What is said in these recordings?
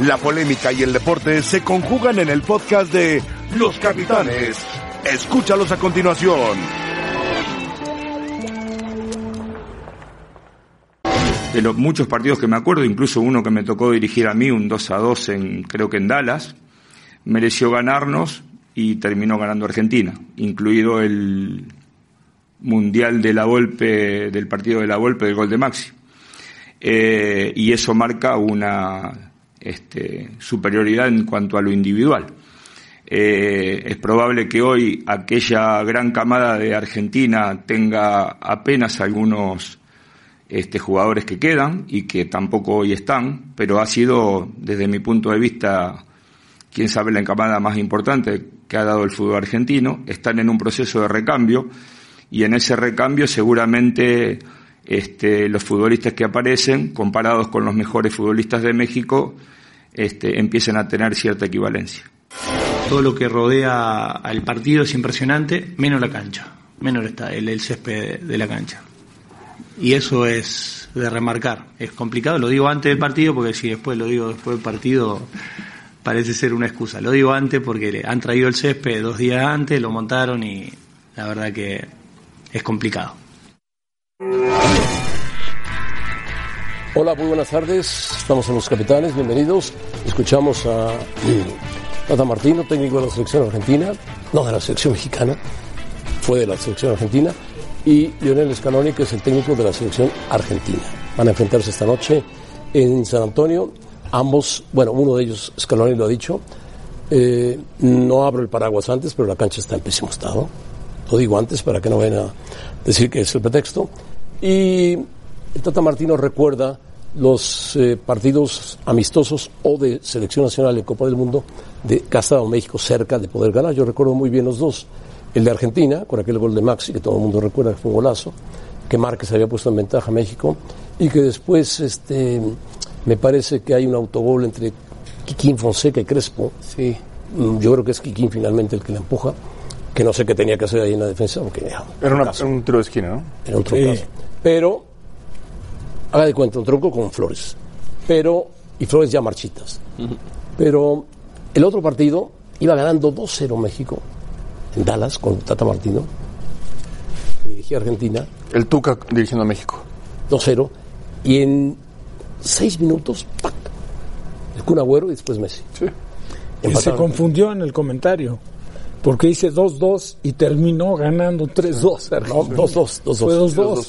La polémica y el deporte se conjugan en el podcast de Los Capitanes. Escúchalos a continuación. De los muchos partidos que me acuerdo, incluso uno que me tocó dirigir a mí, un 2 a 2 en, creo que en Dallas, mereció ganarnos y terminó ganando Argentina, incluido el mundial de la Volpe, del partido de la Volpe del gol de Maxi. Eh, y eso marca una este, superioridad en cuanto a lo individual. Eh, es probable que hoy aquella gran camada de Argentina tenga apenas algunos este, jugadores que quedan y que tampoco hoy están, pero ha sido, desde mi punto de vista, quién sabe la camada más importante que ha dado el fútbol argentino. Están en un proceso de recambio y en ese recambio seguramente este, los futbolistas que aparecen, comparados con los mejores futbolistas de México, este, empiecen a tener cierta equivalencia. Todo lo que rodea al partido es impresionante, menos la cancha, menos está el, césped de la cancha. Y eso es de remarcar. Es complicado, lo digo antes del partido porque si después lo digo después del partido parece ser una excusa. Lo digo antes porque han traído el césped dos días antes, lo montaron y la verdad que es complicado. Hola, muy buenas tardes. Estamos en Los Capitanes, bienvenidos. Escuchamos a Tata Martino, técnico de la selección argentina, no de la selección mexicana, fue de la selección argentina, y Lionel Scaloni, que es el técnico de la selección argentina. Van a enfrentarse esta noche en San Antonio. Ambos, bueno, uno de ellos, Scaloni lo ha dicho, eh, no abro el paraguas antes, pero la cancha está en pésimo estado. Lo digo antes para que no vayan a decir que es el pretexto. Y el Tata Martino recuerda los eh, partidos amistosos o de selección nacional de Copa del Mundo de que ha estado México cerca de poder ganar. Yo recuerdo muy bien los dos. El de Argentina, con aquel gol de Maxi, que todo el mundo recuerda que fue un golazo, que Márquez había puesto en ventaja a México, y que después este, me parece que hay un autogol entre Quiquín Fonseca y Crespo. Sí. Mm, Yo creo que es Quiquín finalmente el que la empuja, que no sé qué tenía que hacer ahí en la defensa, porque ya, Era una- un tiro de esquina, ¿no? era un troncazo. Pero, haga de cuenta, un tronco con flores. Pero, y flores ya marchitas. Pero el otro partido iba ganando 2-0 México en Dallas con Tata Martino. Dirigía Argentina, El Tuca dirigiendo a México. 2-0. Y en seis minutos, ¡pac! El Kun Agüero y después Messi. Sí. Y se confundió en el comentario. Porque dice 2-2 y terminó ganando 3-2. No, 2-2. 2-2. Fue 2-2.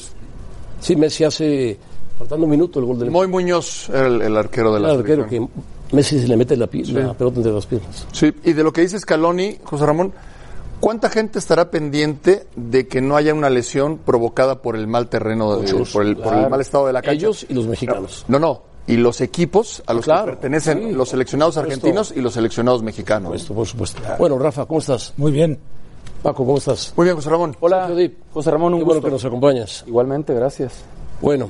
Sí, Messi hace, faltando un minuto, el gol del Moy Muñoz era el, el arquero de la el arquero que Messi se le mete la, pi- la pelota entre las piernas. Sí, y de lo que dice Scaloni, José Ramón, ¿cuánta gente estará pendiente de que no haya una lesión provocada por el mal terreno, de- Muchos, por, el, por el mal estado de la cancha? Ellos y los mexicanos. No, no. Y los equipos a los Claro, que pertenecen sí, los seleccionados argentinos y los seleccionados mexicanos. Por supuesto, por supuesto. Bueno, Rafa, ¿cómo estás? Muy bien. Paco, ¿cómo estás? Muy bien, José Ramón. Hola. José Ramón, un Qué bueno gusto. que nos acompañas. Igualmente, gracias. Bueno,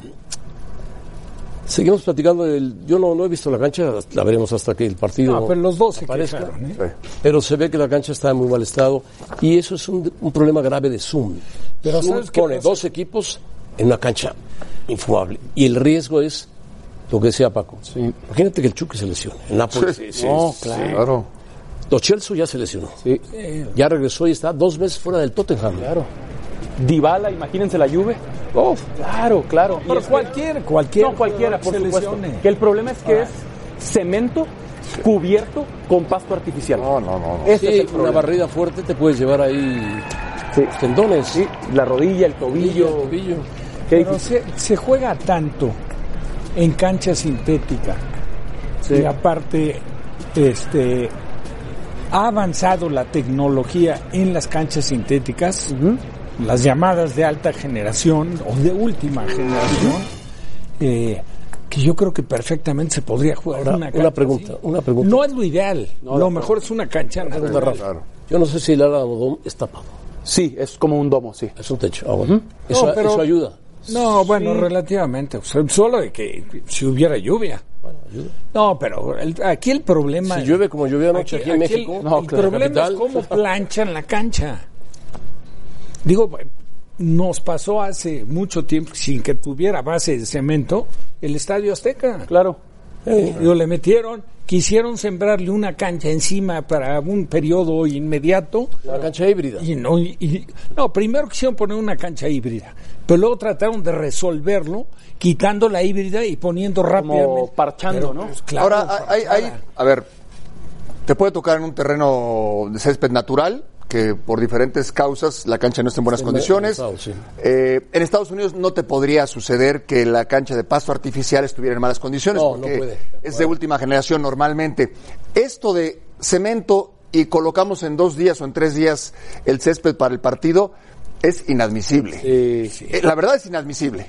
seguimos platicando. del- yo no, no he visto la cancha, la veremos hasta que el partido No, pero los dos se quejaron, ¿eh? Sí. Pero se ve que la cancha está en muy mal estado y eso es un, un problema grave de Zoom. Pero Zoom ¿sabes pone dos equipos en una cancha infumable y el riesgo es lo que decía Paco. Imagínate que el Chucky se lesione. El Napoli. Sí, sí, No, sí. Claro. Lo Chelsea ya se lesionó. Sí, Ya regresó y está dos meses fuera del Tottenham. claro. Dybala, imagínense la Juve. Oh, Claro, claro. Y Pero cualquier, cualquier. No, cualquiera, por supuesto. Que el problema es que es cemento cubierto con pasto artificial. No, no, no. no. Ese es sí, el una barrida fuerte te puedes llevar ahí Sí. tendones. Sí, la rodilla, el tobillo. tobillo. Qué Pero se juega tanto en cancha sintética. Sí. Y aparte, este, ha avanzado la tecnología en las canchas sintéticas, las llamadas de alta generación o de última generación, eh, que yo creo que perfectamente se podría jugar Ahora, una, una cancha pregunta, así. una pregunta. No es lo ideal. No, lo mejor es una cancha Pregunta. Yo no sé si el Aladón está tapado. Sí, es como un domo, sí. Es un techo. Ah, bueno. eso, No, pero- eso ayuda. No, bueno, relativamente. O sea, solo de que si hubiera lluvia. No, pero el- aquí el problema. Si llueve como llovió anoche aquí, en aquí México, El, no, el claro, problema capital. es cómo planchan la cancha. Digo, nos pasó hace mucho tiempo sin que tuviera base de cemento el Estadio Azteca. Claro. Digo, le metieron quisieron sembrarle una cancha encima para un periodo inmediato. La cancha híbrida. Y no, y- y- no, primero quisieron poner una cancha híbrida, pero luego trataron de resolverlo quitando la híbrida y poniendo rápidamente. Como parchando, ¿no? Pues, claro, Ahora, hay, hay- a ver, te puede tocar en un terreno de césped natural, que por diferentes causas la cancha no está en buenas condiciones. en Estados, sí. Eh, en Estados Unidos no te podría suceder que la cancha de pasto artificial estuviera en malas condiciones, No, no porque puede. es de última generación normalmente. Esto de cemento y colocamos en dos días o en tres días el césped para el partido es inadmisible. Eh, La verdad es inadmisible.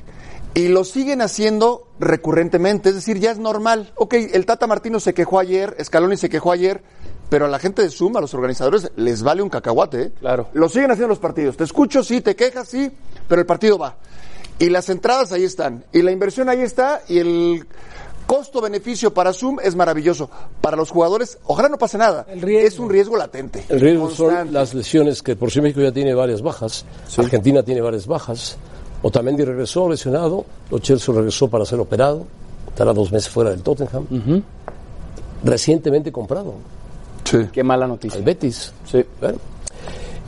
Y lo siguen haciendo recurrentemente, es decir, ya es normal. Ok, el Tata Martino se quejó ayer, Scaloni se quejó ayer, pero a la gente de Zoom, a los organizadores, les vale un cacahuate. ¿eh? Claro. Lo siguen haciendo los partidos. Te escucho, sí, te quejas, sí, pero el partido va. Y las entradas ahí están. Y la inversión ahí está. Y el costo-beneficio para Zoom es maravilloso. Para los jugadores, ojalá no pase nada. El riesgo. Es un riesgo latente. El riesgo son las lesiones que por si México ya tiene varias bajas. Argentina tiene varias bajas. Otamendi regresó lesionado. Lo Chelsea regresó para ser operado. Estará dos meses fuera del Tottenham. Recientemente comprado Qué mala noticia. al Betis. Sí. Bueno.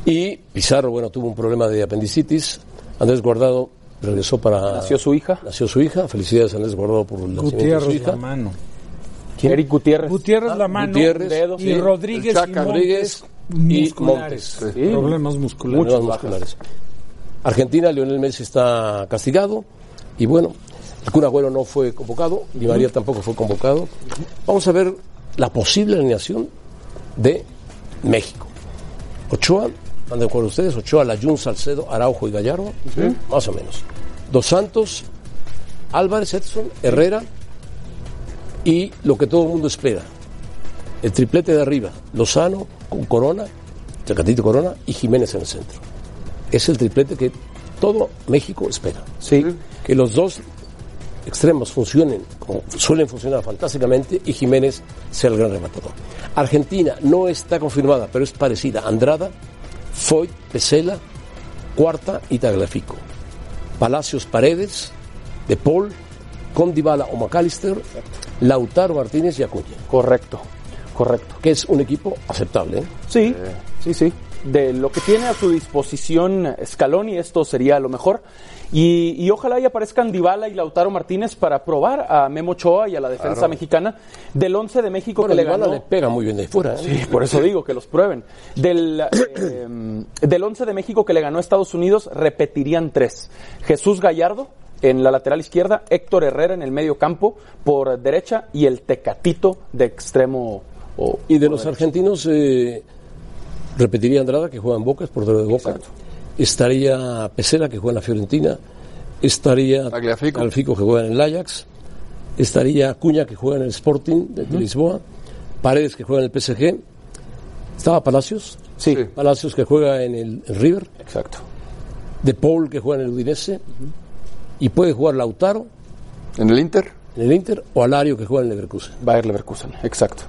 Y Pizarro, bueno, tuvo un problema de apendicitis. Andrés Guardado regresó para... Nació su hija. Nació su hija. Felicidades Andrés Guardado por el nacimiento de su Gutiérrez hija. la mano. Eric Gutiérrez. Gutiérrez la mano Gutiérrez, dedo, y sí. Rodríguez El Chaca, y Montes, Rodríguez y. Montes. Sí. Problemas musculares. Problemas musculares. Argentina, Lionel Messi está castigado y bueno, el Kun Agüero no fue convocado, Di María tampoco fue convocado. Vamos a ver la posible alineación de México. Ochoa, ¿están de acuerdo ustedes? Ochoa, Layún, Salcedo, Araujo y Gallardo, más o menos. Dos Santos, Álvarez, Edson, Herrera y lo que todo el mundo espera, el triplete de arriba, Lozano con Corona, Tecatito Corona y Jiménez en el centro. Es el triplete que todo México espera. Sí. Que los dos extremos funcionen como suelen funcionar fantásticamente y Jiménez sea el gran rematador. Argentina no está confirmada, pero es parecida. Andrada, Foy, Pesela, Cuarta y Tagliafico. Palacios Paredes, De Paul, Condibala o McAllister, Lautaro Martínez y Acuña, Correcto. Correcto. que es un equipo aceptable. ¿eh? Sí, sí, sí. De lo que tiene a su disposición Scaloni, esto sería lo mejor. Y, y ojalá y aparezcan Dybala y Lautaro Martínez para probar a Memo Ochoa y a la defensa mexicana del 11 de México Bueno, que le ganó. le pega muy bien de fuera. ¿eh? Sí, por eso digo que los prueben. Del, eh, del 11 de México que le ganó a Estados Unidos, repetirían tres. Jesús Gallardo en la lateral izquierda, Héctor Herrera en el medio campo por derecha y el Tecatito de extremo. o- Y de los argentinos, eh, repetiría Andrada, que juega en Boca, es portero de Boca. Estaría Pesela, que juega en la Fiorentina. Estaría Tagliafico. Tagliafico, que juega en el Ajax. Estaría Cuña, que juega en el Sporting de, Lisboa. Paredes, que juega en el PSG. Estaba Palacios. Sí, Palacios, que juega en el River. exacto. De Paul, que juega en el Udinese. Y puede jugar Lautaro En el Inter. en el Inter o Alario, que juega en el Leverkusen. Bayer Leverkusen, exacto.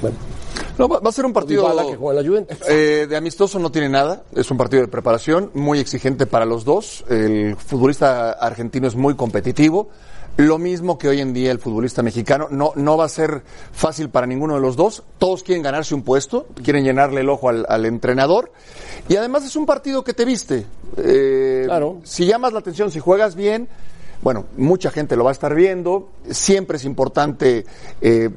Bueno, No, va, va a ser un partido Dybala, que juega la Juventus. eh, de amistoso, no tiene nada. Es un partido de preparación muy exigente para los dos. El futbolista argentino es muy competitivo. Lo mismo que hoy en día el futbolista mexicano. No, no va a ser fácil para ninguno de los dos. Todos quieren ganarse un puesto, quieren llenarle el ojo al, al entrenador. Y además es un partido que te viste. Eh, Claro. Si llamas la atención, si juegas bien, bueno, mucha gente lo va a estar viendo. Siempre es importante eh,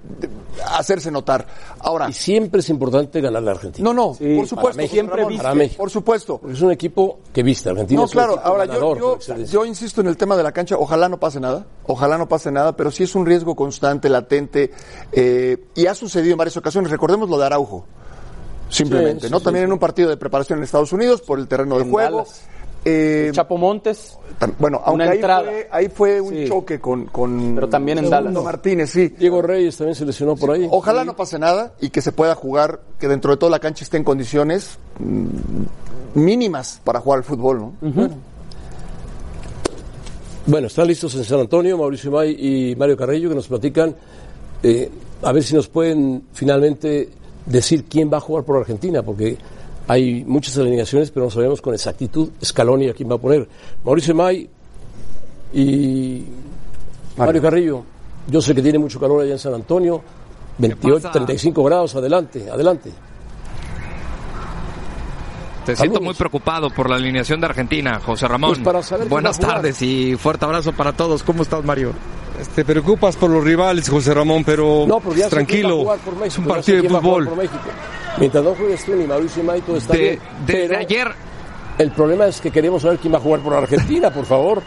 hacerse notar. Ahora, Y siempre es importante ganar la Argentina. no, no, Sí, por supuesto. para México. Siempre viste. Para México. Por supuesto. Porque es un equipo que viste. Argentina No, es un claro. equipo Ahora, ganador, yo, insisto en el tema de la cancha. Ojalá no pase nada. Ojalá no pase nada, pero sí es un riesgo constante, latente. eh, y ha sucedido en varias ocasiones. Recordemos lo de Araujo. Simplemente, Sí, ¿no? sí, También sí. en un partido de preparación en Estados Unidos por el terreno de juego. Dallas. Eh, Chapo Montes, bueno, aunque ahí entrada. fue, ahí fue un Sí. choque con, con Pero también en Dallas. Martínez, sí. Diego Reyes también se lesionó por ahí. Ojalá no pase nada y que se pueda jugar, que dentro de toda la cancha esté en condiciones mm, mínimas para jugar al fútbol, ¿no? Bueno, están listos en San Antonio Mauricio May y Mario Carrillo que nos platican. eh, a ver si nos pueden finalmente decir quién va a jugar por Argentina, porque hay muchas alineaciones, pero no sabemos con exactitud Scaloni a quién va a poner. Mauricio May y Mario Carrillo. Yo sé que tiene mucho calor allá en San Antonio. 28, 35 grados, adelante, adelante. Te siento muy preocupado por la alineación de Argentina, José Ramón. Pues Buenas tardes y fuerte abrazo para todos. ¿Cómo estás, Mario? Te preocupas por los rivales, José Ramón, pero tranquilo. es un partido de fútbol. Mientras no juegues tú ni Mauricio y todo está bien. Desde ayer. El problema es que queremos saber quién va a jugar por Argentina, por favor.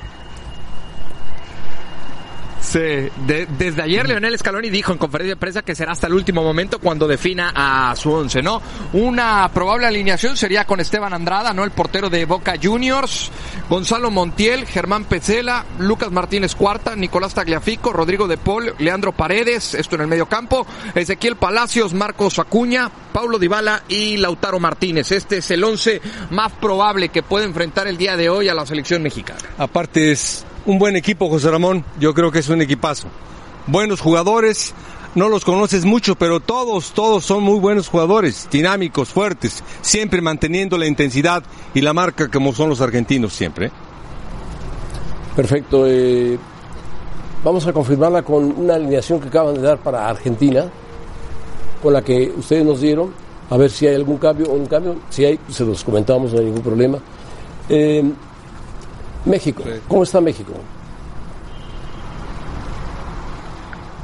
Sí, desde ayer Leonel Scaloni dijo en conferencia de prensa que será hasta el último momento cuando defina a su once, ¿no? Una probable alineación sería con Esteban Andrada, ¿no? El portero de Boca Juniors, Gonzalo Montiel, Germán Pecela, Lucas Martínez Cuarta, Nicolás Tagliafico, Rodrigo de Paul, Leandro Paredes, esto en el medio campo, Ezequiel Palacios, Marcos Acuña, Paulo Dybala y Lautaro Martínez. Este es el once más probable que puede enfrentar el día de hoy a la selección mexicana. Aparte es un buen equipo, José Ramón. Yo creo que es un equipazo. Buenos jugadores, no los conoces mucho, pero todos, todos son muy buenos jugadores, dinámicos, fuertes, siempre manteniendo la intensidad y la marca como son los argentinos siempre. Perfecto. Eh, vamos a confirmarla con una alineación que acaban de dar para Argentina, con la que ustedes nos dieron, a ver si hay algún cambio o un cambio. Si hay, se los comentamos, no hay ningún problema. Eh, México, ¿cómo está México?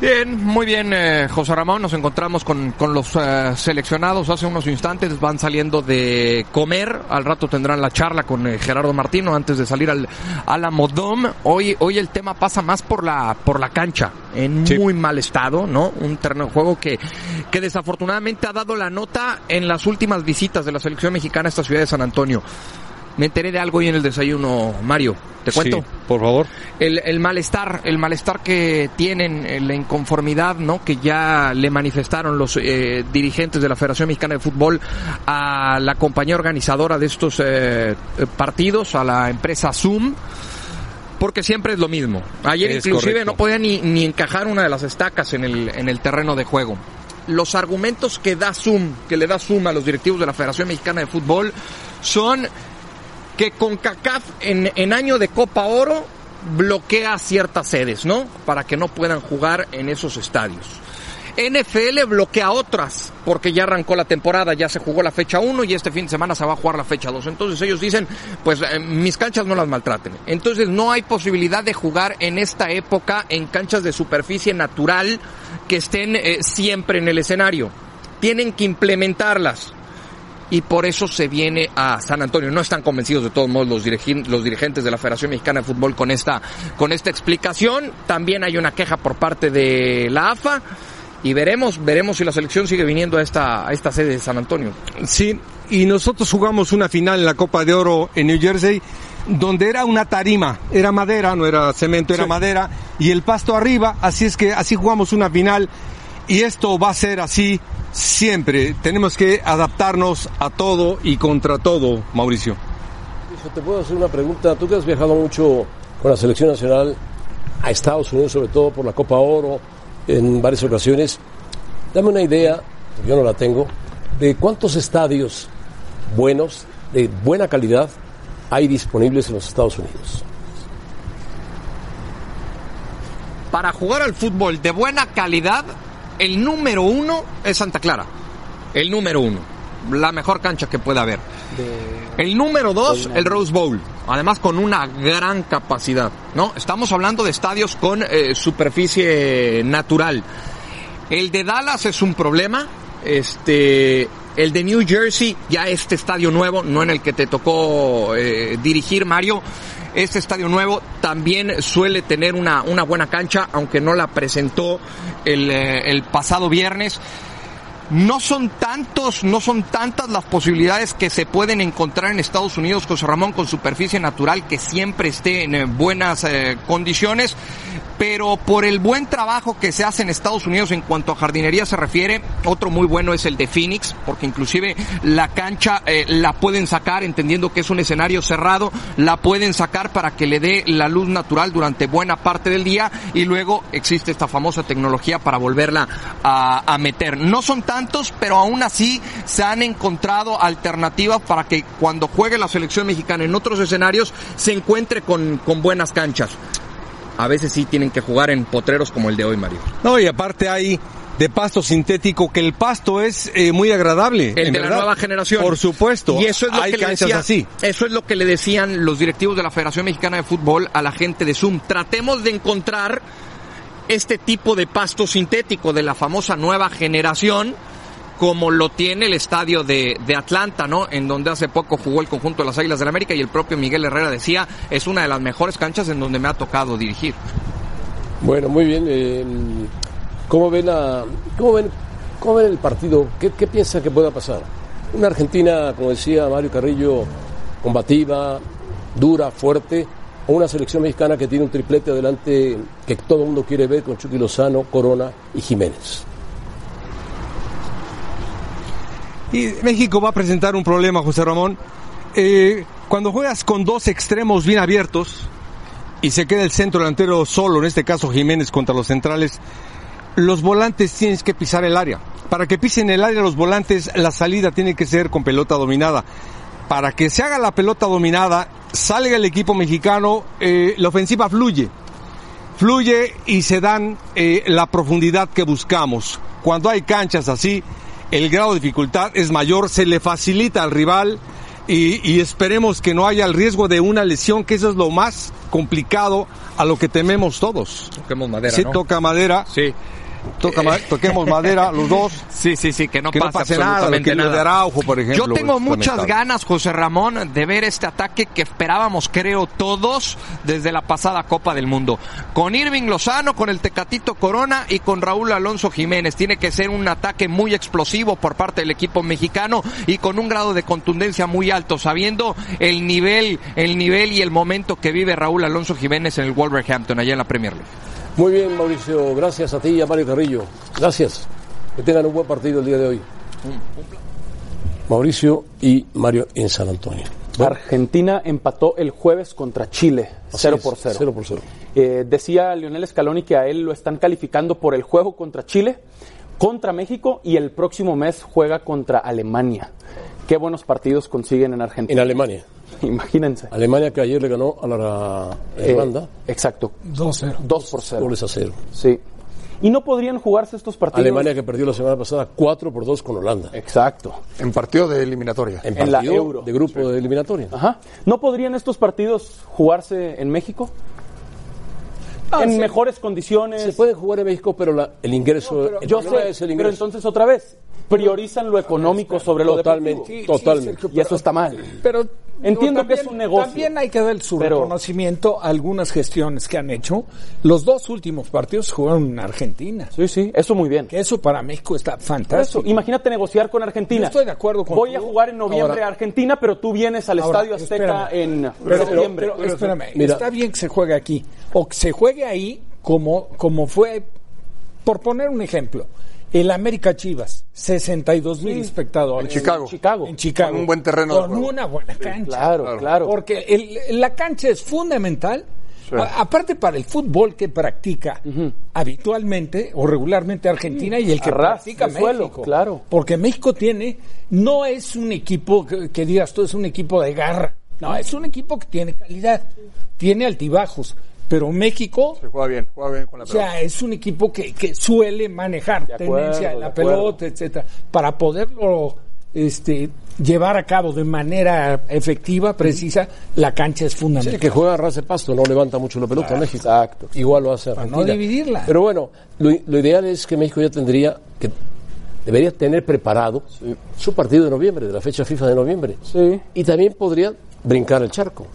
Bien, muy bien, eh, José Ramón. Nos encontramos con, con los eh, seleccionados hace unos instantes. Van saliendo de comer. Al rato tendrán la charla con eh, Gerardo Martino antes de salir al, a la Modom. Hoy, hoy el tema pasa más por la, por la cancha. En muy mal estado, ¿no? Un terreno de juego que, que desafortunadamente ha dado la nota en las últimas visitas de la selección mexicana a esta ciudad de San Antonio. Me enteré de algo hoy en el desayuno, Mario. ¿Te cuento? Sí, por favor. El, el, malestar, el malestar que tienen, eh, la inconformidad, ¿no? Que ya le manifestaron los eh, dirigentes de la Federación Mexicana de Fútbol a la compañía organizadora de estos eh, partidos, a la empresa Zoom porque siempre es lo mismo. Ayer es inclusive correcto. no podía ni, ni encajar una de las estacas en el, en el terreno de juego. Los argumentos que da Zoom, que le da Zoom a los directivos de la Federación Mexicana de Fútbol, son que con CACAF en, en año de Copa Oro bloquea ciertas sedes, ¿no? Para que no puedan jugar en esos estadios. NFL bloquea otras, porque ya arrancó la temporada, ya se jugó la fecha 1 y este fin de semana se va a jugar la fecha 2. Entonces ellos dicen, pues eh, mis canchas no las maltraten. Entonces no hay posibilidad de jugar en esta época en canchas de superficie natural que estén eh, siempre en el escenario. Tienen que implementarlas y por eso se viene a San Antonio. No están convencidos de todos modos los, los dirigentes de la Federación Mexicana de Fútbol con esta, con esta explicación. También hay una queja por parte de la AFA y veremos, veremos si la selección sigue viniendo a esta, a esta sede de San Antonio. Sí, y nosotros jugamos una final en la Copa de Oro en New Jersey donde era una tarima, era madera, no era cemento, era sí. madera, y el pasto arriba, así es que así jugamos una final, y esto va a ser así siempre. Tenemos que adaptarnos a todo y contra todo, Mauricio. Te puedo hacer una pregunta. Tú que has viajado mucho con la selección nacional a Estados Unidos, sobre todo por la Copa Oro, en varias ocasiones. Dame una idea, yo no la tengo, de cuántos estadios buenos, de buena calidad, hay disponibles en los Estados Unidos. Para jugar al fútbol de buena calidad, el número uno es Santa Clara. El número uno. La mejor cancha que pueda haber. De... El número dos, el Rose Bowl. Además con una gran capacidad. ¿no? Estamos hablando de estadios con eh, superficie natural. El de Dallas es un problema. Este, el de New Jersey, ya este estadio nuevo, no en el que te tocó eh, dirigir, Mario. Este estadio nuevo también suele tener una, una buena cancha, aunque no la presentó el, eh, el pasado viernes no son tantos, no son tantas las posibilidades que se pueden encontrar en Estados Unidos, José Ramón, con superficie natural que siempre esté en eh, buenas eh, condiciones, pero por el buen trabajo que se hace en Estados Unidos en cuanto a jardinería se refiere, otro muy bueno es el de Phoenix, porque inclusive la cancha eh, la pueden sacar, entendiendo que es un escenario cerrado, la pueden sacar para que le dé la luz natural durante buena parte del día y luego existe esta famosa tecnología para volverla a, a meter. No son tantos, pero aún así se han encontrado alternativas para que cuando juegue la selección mexicana en otros escenarios se encuentre con, con buenas canchas. A veces sí tienen que jugar en potreros como el de hoy, Mario. No, y aparte hay de pasto sintético, que el pasto es eh, muy agradable. El de la nueva generación. Por supuesto. Y eso es lo Hay que le canchas decía- así. Eso es lo que le decían los directivos de la Federación Mexicana de Fútbol a la gente de Zoom. Tratemos de encontrar este tipo de pasto sintético de la famosa nueva generación como lo tiene el estadio de, de Atlanta, ¿no? En donde hace poco jugó el conjunto de las Águilas del América y el propio Miguel Herrera decía, es una de las mejores canchas en donde me ha tocado dirigir. Bueno, muy bien. eh, ¿Cómo ven, cómo ven, cómo ven el partido? ¿Qué, ¿Qué que pueda pasar? Una Argentina, como decía Mario Carrillo, combativa, dura, fuerte, o una selección mexicana que tiene un triplete adelante que todo el mundo quiere ver con Chucky Lozano, Corona y Jiménez. Y México va a presentar un problema, José Ramón. Eh, cuando juegas con dos extremos bien abiertos y se queda el centro delantero solo, en este caso Jiménez contra los centrales, los volantes tienes que pisar el área. Para que pisen el área los volantes, la salida tiene que ser con pelota dominada. Para que se haga la pelota dominada, salga el equipo mexicano, eh, la ofensiva fluye. Fluye y se dan eh, la profundidad que buscamos. Cuando hay canchas así, el grado de dificultad es mayor, se le facilita al rival y, y esperemos que no haya el riesgo de una lesión, que eso es lo más complicado a lo que tememos todos. Toquemos madera, Sí, ¿no? toca madera. Sí. Toca toquemos madera los dos. Sí, sí, sí, que no que no pase, nada, absolutamente que lo de nada. Araujo, por ejemplo. Yo tengo es muchas ganas, José Ramón, de ver este ataque que esperábamos, creo, todos desde la pasada Copa del Mundo. Con Irving Lozano, con el Tecatito Corona y con Raúl Alonso Jiménez. Tiene que ser un ataque muy explosivo por parte del equipo mexicano y con un grado de contundencia muy alto, sabiendo el nivel, el nivel y el momento que vive Raúl Alonso Jiménez en el Wolverhampton, allá en la Premier League. Muy bien, Mauricio. Gracias a ti y a Mario Carrillo. Gracias. Que tengan un buen partido el día de hoy. Mauricio y Mario en San Antonio. Argentina empató el jueves contra Chile, Así 0 es, por 0. cero por cero. Eh, decía Lionel Scaloni que a él lo están calificando por el juego contra Chile, contra México y el próximo mes juega contra Alemania. Qué buenos partidos consiguen en En Argentina. Alemania. Imagínense. Alemania que ayer le ganó a la Eh, Irlanda. exacto. 2-0. 2 por 0. goles a cero. Sí. Y no podrían jugarse estos partidos. Alemania que perdió la semana pasada 4 por 2 con Holanda. Exacto. En partido de eliminatoria. En en la partido Euro. de grupo de eliminatoria. Ajá. ¿No podrían estos partidos jugarse en México? en sí. mejores condiciones. Se puede jugar en México, pero la- el ingreso. el Yo sé, es el pero ingreso. entonces otra vez, priorizan lo económico sobre lo Totalmente, deportivo. totalmente. Y eso está mal. Pero Entiendo no, que es un negocio. También hay que dar su Pero- reconocimiento a algunas gestiones que han hecho. Los dos últimos partidos jugaron en Argentina. Sí, sí, eso muy bien. Que eso para México está fantástico. eso, imagínate negociar con Argentina. Yo estoy de acuerdo con Voy tú. a jugar en noviembre Ahora- a Argentina, pero tú vienes al Ahora, Estadio Azteca espérame. en Pero, septiembre. pero, espérame, Mira. está bien que se juegue aquí. O que se juegue ahí como, como fue, por poner un ejemplo, el América Chivas, 62 mil espectadores. En Chicago. Chicago. En Chicago. Con un buen terreno de Con una buena cancha. Claro, claro. Porque el- la cancha es fundamental. a- aparte para el fútbol que practica habitualmente o regularmente Argentina y el que practica suelo, México. claro. Porque México tiene, no es un equipo que, que digas tú es un equipo de garra. No, es un equipo que tiene calidad, tiene altibajos. Pero México, Se juega bien, juega bien con la o pelota. sea, es un equipo que, que suele manejar De acuerdo, tenencia de la pelota, etcétera, para poderlo este, llevar a cabo de manera efectiva, precisa, la cancha es Sí, fundamental. que juega a ras de pasto, no levanta mucho la pelota México. Exacto. Igual lo hace Para Argentina. no dividirla. Pero bueno, lo, lo ideal es que México ya tendría que debería tener preparado su partido de noviembre, de la fecha FIFA de noviembre. Sí. Y también podría brincar el charco.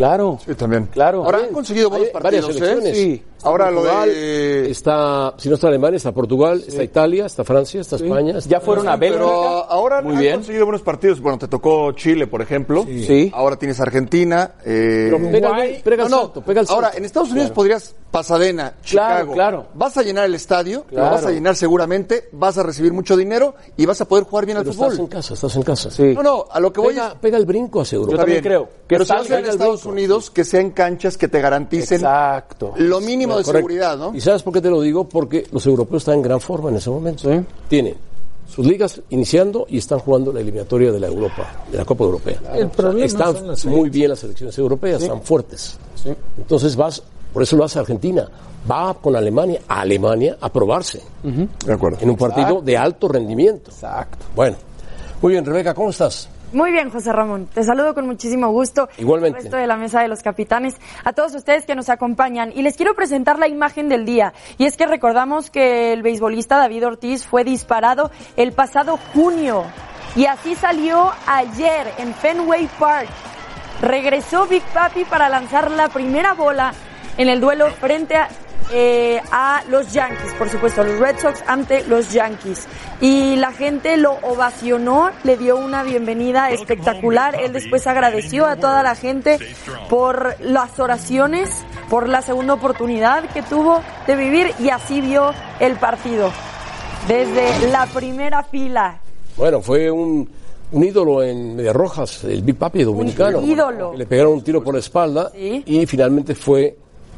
Claro. Sí, también. Claro. Ahora han conseguido buenos Hay varias partidos, ¿eh? Sí. Ahora lo Portugal, de... Está, si no está Alemania, está Portugal, está Italia, está Francia, está España. está- Ya fueron a Bélgica. Pero ahora Muy han bien. conseguido buenos partidos. Bueno, te tocó Chile, por ejemplo. Sí. Ahora tienes Argentina. eh, Pero pega, pega el no, no. salto, pega el Ahora, salto. en Estados Unidos podrías Pasadena, Claro, Chicago. claro. Vas a llenar el estadio, Claro. lo vas a llenar seguramente, vas a recibir mucho dinero y vas a poder jugar bien al Pero estás en fútbol. casa, estás en casa. Sí. No, no, a lo que voy Pega, es... pega el brinco hacia Europa. Yo también creo. Que Pero si salga vas a ir a el Estados brinco. Unidos, que sean canchas que te garanticen Exacto. lo mínimo de Correcto. seguridad, ¿no? ¿Y sabes por qué te lo digo? Porque los europeos están en gran forma en ese momento. Sí. Tienen sus ligas iniciando y están jugando la eliminatoria de la Europa, de la Copa Europea. El problema están muy bien las selecciones europeas, están fuertes. Entonces vas Por eso lo hace Argentina. Va con Alemania a Alemania a probarse. De acuerdo. En un partido Exacto. de alto rendimiento. Exacto. Bueno, muy bien, Rebeca, ¿cómo estás? Muy bien, José Ramón. Te saludo con muchísimo gusto. Igualmente. El resto de la mesa de los capitanes. A todos ustedes que nos acompañan. Y les quiero presentar la imagen del día. Y es que recordamos que el beisbolista David Ortiz fue disparado el pasado junio. Y así salió ayer en Fenway Park. Regresó Big Papi para lanzar la primera bola en el duelo frente a, eh, a los Yankees, por supuesto, los Red Sox ante los Yankees. Y la gente lo ovacionó, le dio una bienvenida espectacular. Él después agradeció a toda la gente por las oraciones, por la segunda oportunidad que tuvo de vivir y así vio el partido. Desde la primera fila. Bueno, fue un, un ídolo en Medias Rojas, el Big Papi dominicano. ídolo. Le pegaron un tiro por la espalda Sí. y finalmente fue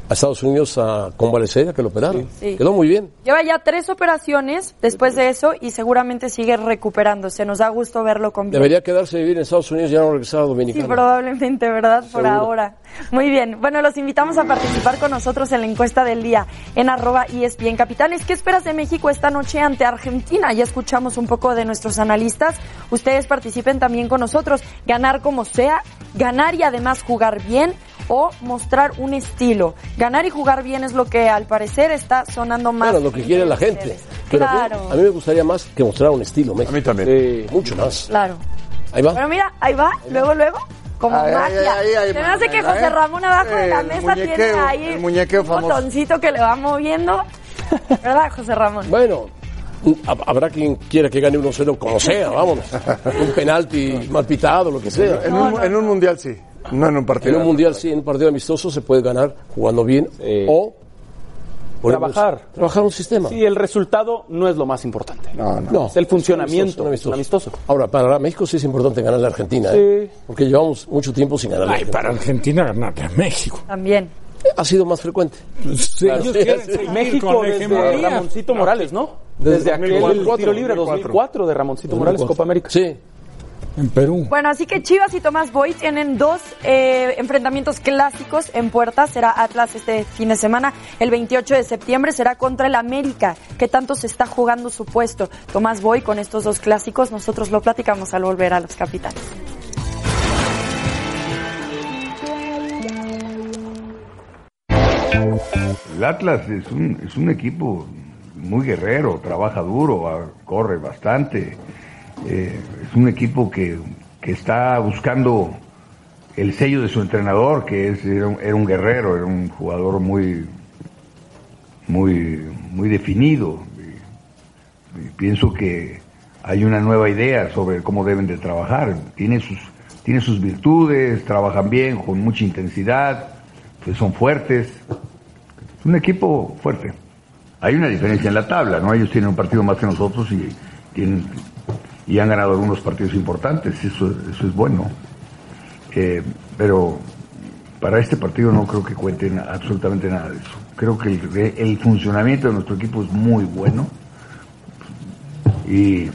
a Estados Unidos a convalecer, a que lo operaron. Sí. Quedó muy bien. Lleva ya tres operaciones después de eso y seguramente sigue recuperándose. Nos da gusto verlo con bien. Debería quedarse vivir en Estados Unidos y ya no regresar a Sí, Dominicana. probablemente, ¿verdad? Por Seguro. ahora. Muy bien. Bueno, los invitamos a participar con nosotros en la encuesta del día en arroba ESPN Capitanes. ¿Qué esperas de México esta noche ante Argentina? Ya escuchamos un poco de nuestros analistas. Ustedes participen también con nosotros. Ganar como sea, ganar y además jugar bien o mostrar un estilo. Ganar y jugar bien es lo que al parecer está sonando más. Bueno, lo que quiere la gente. ustedes. Pero a mí- claro, a mí me gustaría más que mostrar un estilo, México. A mí también. Mucho más. claro. Ahí va. Pero mira, ahí va, luego, luego, como ay, magia. ay, Se me hace que José. Ramón abajo de la mesa tiene ahí el muñequeo un famoso. botoncito que le va moviendo. ¿Verdad, José Ramón? Bueno, hab- habrá quien quiera que gane 1-0 como sea, vámonos. un penalti mal pitado, lo que sea. En, un, en un mundial sí, no en un partido. En un mundial sí, en un partido amistoso se puede ganar jugando bien Sí. o Trabajar. trabajar un sistema. Sí, el resultado no es lo más importante. No, no. No, Es el funcionamiento. un amistoso. Ahora, para México sí es importante ganar a la Argentina, ¿eh? porque llevamos mucho tiempo sin ganar. Ay, para Argentina ganarle a México. También. Ha sido más frecuente. Sí, ellos quieren seguir México desde. Ramoncito Morales, ¿no? Desde Desde, aquel 2004, tiro libre 2004. 2004 de Ramoncito Morales, Copa América. Sí. En Perú. Bueno, así que Chivas y Tomás Boy tienen dos eh, enfrentamientos clásicos en puerta. Será Atlas este fin de semana. El 28 de septiembre será contra el América, que tanto se está jugando su puesto. Tomás Boy con estos dos clásicos, nosotros lo platicamos al volver a los capitanes. El Atlas es un, es un equipo muy guerrero, trabaja duro, ah, corre bastante. Eh, es un equipo que, que está buscando el sello de su entrenador, que es, era, un, guerrero, era un jugador muy, muy, muy definido. Y pienso que hay una nueva idea sobre cómo deben de trabajar. Tiene sus, tiene sus virtudes, trabajan bien, con mucha intensidad, pues son fuertes. Es un equipo fuerte. Hay una diferencia en la tabla, ¿no? Ellos tienen un partido más que nosotros y tienen y han ganado algunos partidos importantes, eso, eso es bueno. Eh, pero para este partido no creo que cuenten absolutamente nada de eso. Creo que el, funcionamiento de nuestro equipo es muy bueno y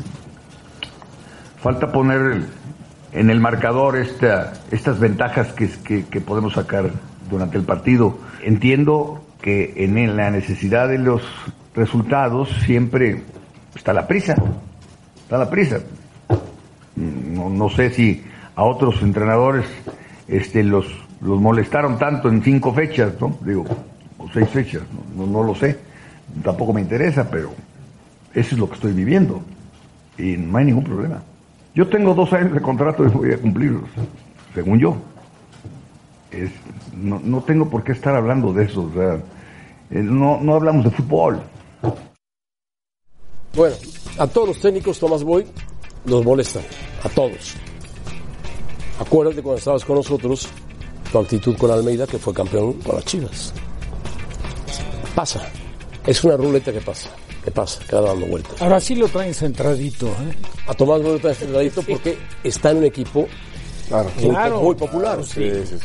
falta poner en el marcador esta, estas ventajas que, que- que podemos sacar durante el partido. Entiendo que en la necesidad de los resultados siempre está la prisa, está la prisa. No, no sé si a otros entrenadores este, los, los molestaron tanto en cinco fechas, ¿no? Digo, o seis fechas, no, no- lo sé, tampoco me interesa, pero eso es lo que estoy viviendo y no hay ningún problema. Yo tengo dos años de contrato y voy a cumplirlos, según yo. Es, no, no tengo por qué estar hablando de eso, o sea, eh, no, no hablamos de fútbol. Bueno, a todos los técnicos, Tomás Boy, los molestan. A todos. Acuérdate cuando estabas con nosotros, tu actitud con Almeida, que fue campeón con las Chivas. Pasa. Es una ruleta que pasa. Que pasa, que va dando vueltas. Ahora sí lo traen centradito. ¿eh? A Tomás Boy lo trae centradito porque está en un equipo Claro. Es un Claro. muy popular.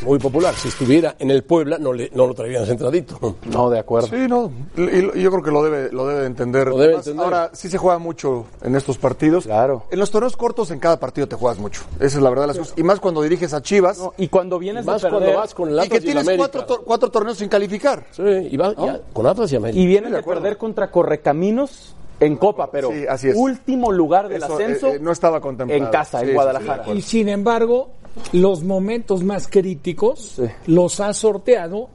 Muy popular. Si estuviera en el Puebla, no, le, no lo traerían centradito. No, de acuerdo. Sí, no, y, y yo creo que lo debe, lo debe de entender. Lo debe Además, entender. Ahora, sí se juega mucho en estos partidos. Claro. En los torneos cortos, en cada partido te juegas mucho. Esa es la verdad de las cosas. Y más cuando diriges a Chivas Y cuando vienes Más de cuando vas con y Atlas que y el tienes América. cuatro, tor- cuatro torneos sin calificar. Sí, y va ya, con Atlas y América. y vienes de perder contra Correcaminos en Copa, pero Sí, así es. último lugar del Eso, ascenso eh, eh, no estaba contemplado. en casa, Sí, en sí, Guadalajara. Y sin embargo, los momentos más críticos los ha sorteado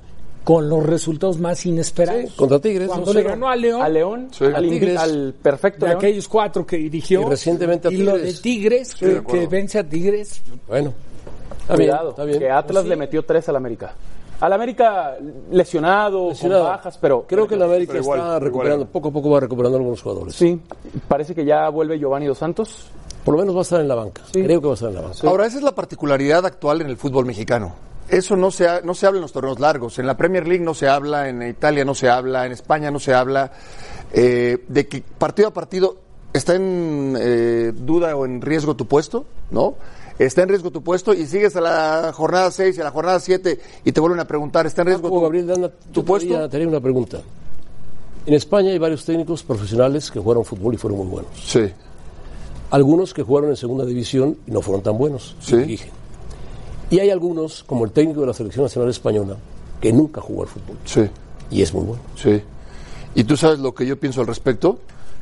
con los resultados más inesperados. Sí, contra Tigres, Cuando 2-0. le ganó a León, a León, Sí. al, Tigres. al perfecto de León. aquellos cuatro que dirigió. Y recientemente a Y lo de Tigres. Que, vence a Tigres. Bueno. Está bien, Cuidado, está bien. que Atlas Sí. le metió tres al América. Al América lesionado, Lesionado. con bajas, pero Creo que el América igual, está igual. recuperando, poco a poco va recuperando algunos jugadores. sí, parece que ya vuelve Giovanni Dos Santos. Por lo menos va a estar en la banca. Creo que va a estar en la banca. Ahora, esa es la particularidad actual en el fútbol mexicano. Eso no se, ha- no se habla en los torneos largos. En la Premier League no se habla, en Italia no se habla, en España no se habla. eh, de que partido a partido está en eh, duda o en riesgo tu puesto, ¿no? Está en riesgo tu puesto y sigues a la jornada 6 y a la jornada 7 y te vuelven a preguntar, ¿está en riesgo tu, Gabriel, Dana, tu puesto? Te haría una pregunta. En España hay varios técnicos profesionales que jugaron fútbol y fueron muy buenos. Sí, Algunos que jugaron en segunda división y no fueron tan buenos. Sí. dirigen. Y hay algunos, como el técnico de la Selección Nacional Española, que nunca jugó al fútbol. sí. Y es muy bueno. Sí. ¿Y tú sabes lo que yo pienso al respecto?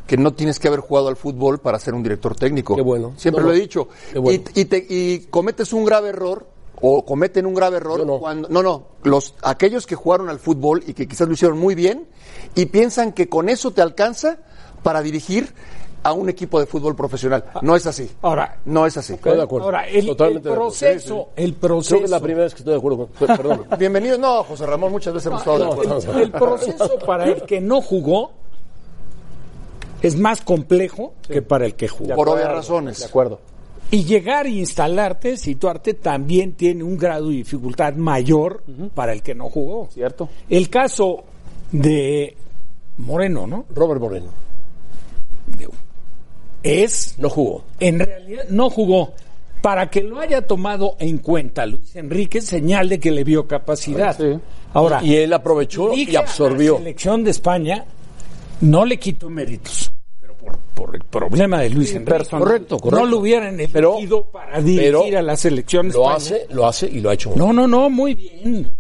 Que no tienes que haber jugado al fútbol para ser un director técnico. Qué bueno. Siempre No, lo he dicho. Qué bueno. y, y te- y cometes un grave error, o cometen un grave error no. cuando. No, no. Los, aquellos que jugaron al fútbol y que quizás lo hicieron muy bien y piensan que con eso te alcanza para dirigir a un equipo de fútbol profesional. No es así. Ahora, No es así. Estoy de acuerdo. ahora el, el Totalmente de acuerdo. proceso, el Creo proceso, que es la primera vez que estoy de acuerdo. con- Perdón. Bienvenido. No, José Ramón, muchas veces hemos estado de acuerdo. el proceso para el que no jugó es más complejo que para el que jugó. Por obvias razones. De acuerdo. Y llegar e instalarte, situarte, también tiene un grado de dificultad mayor para el que no jugó. ¿Cierto? El caso de Moreno, ¿no? Robert Moreno. Es, No jugó. en realidad, no jugó. Para que lo haya tomado en cuenta Luis Enrique, señal de que le vio capacidad. Sí. Ahora, Y él aprovechó y absorbió. La selección de España no le quitó méritos, pero por, por el problema de Luis Enrique. personal. Correcto, correcto. No lo hubieran Pero- elegido para dirigir pero a la selección Lo España. hace, lo hace y lo ha hecho muy No, no, no, muy bien.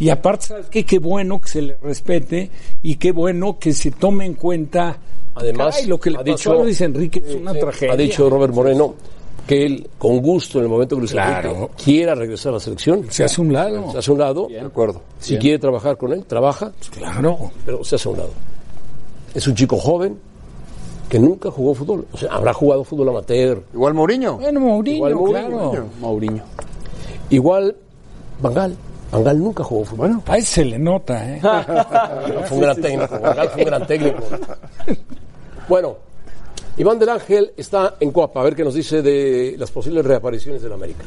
Y aparte, ¿sabes qué? Qué bueno que se le respete y qué bueno que se tome en cuenta. Además, Caray, lo que le ha pasó dicho- a Luis Enrique es una tragedia. Ha dicho Robert Moreno que él, con gusto, en el momento que Luis Claro. Enrique quiera regresar a la selección, Se hace un lado. se hace un lado. De acuerdo. Si quiere trabajar con él, trabaja, Claro. pero se hace un lado. Es un chico joven que nunca jugó fútbol. O sea, habrá jugado fútbol amateur. Igual Mourinho. Bueno, Mourinho, Igual Mourinho, claro. Mourinho. Igual Bangal. Bangal nunca jugó fútbol. Bueno, A ese se le nota, ¿eh? fue un gran técnico. Bangal fue un gran técnico. Bueno, Iván del Ángel está en Coapa. A ver qué nos dice de las posibles reapariciones del América.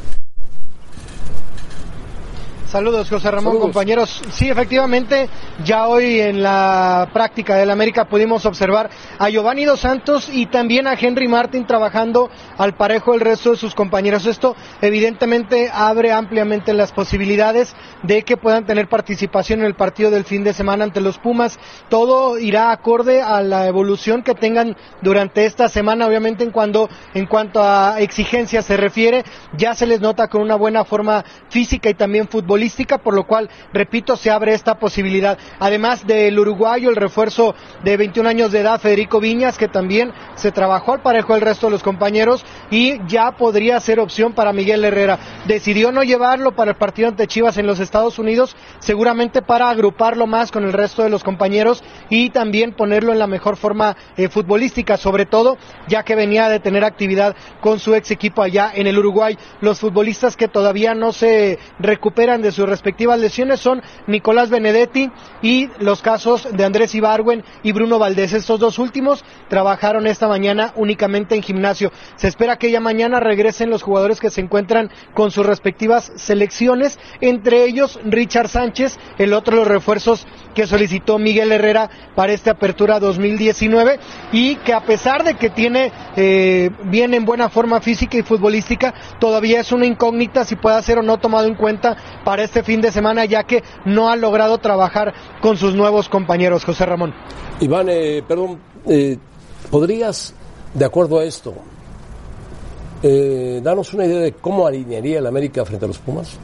Saludos, José Ramón, Saludos. compañeros. Sí, efectivamente, ya hoy en la práctica del América pudimos observar a Giovanni Dos Santos y también a Henry Martin trabajando al parejo el resto de sus compañeros. Esto evidentemente abre ampliamente las posibilidades de que puedan tener participación en el partido del fin de semana ante los Pumas. Todo irá acorde a la evolución que tengan durante esta semana, obviamente en cuando en cuanto a exigencias se refiere, ya se les nota con una buena forma física y también futbolística, por lo cual, repito, se abre esta posibilidad. Además del uruguayo, el refuerzo de 21 años de edad, Federico Viñas, que también se trabajó al parejo del resto de los compañeros y ya podría ser opción para Miguel Herrera. Decidió no llevarlo para el partido ante Chivas en los Estados Unidos, seguramente para agruparlo más con el resto de los compañeros y también ponerlo en la mejor forma eh, futbolística, sobre todo ya que venía de tener actividad con su ex equipo allá en el Uruguay. Los futbolistas que todavía no se recuperan de sus respectivas lesiones son Nicolás Benedetti y los casos de Andrés Ibarwen y Bruno Valdés. Estos dos últimos trabajaron esta mañana únicamente en gimnasio. Se espera que ya mañana regresen los jugadores que se encuentran con sus respectivas selecciones, entre ellos Richard Sánchez, el otro de los refuerzos que solicitó Miguel Herrera para esta apertura 2019 y que a pesar de que tiene eh, bien en buena forma física y futbolística, todavía es una incógnita si puede ser o no tomado en cuenta para este fin de semana, ya que no ha logrado trabajar con sus nuevos compañeros. José Ramón. Iván, eh, perdón, eh, ¿podrías, de acuerdo a esto, eh, darnos una idea de cómo alinearía el América frente a los Pumas?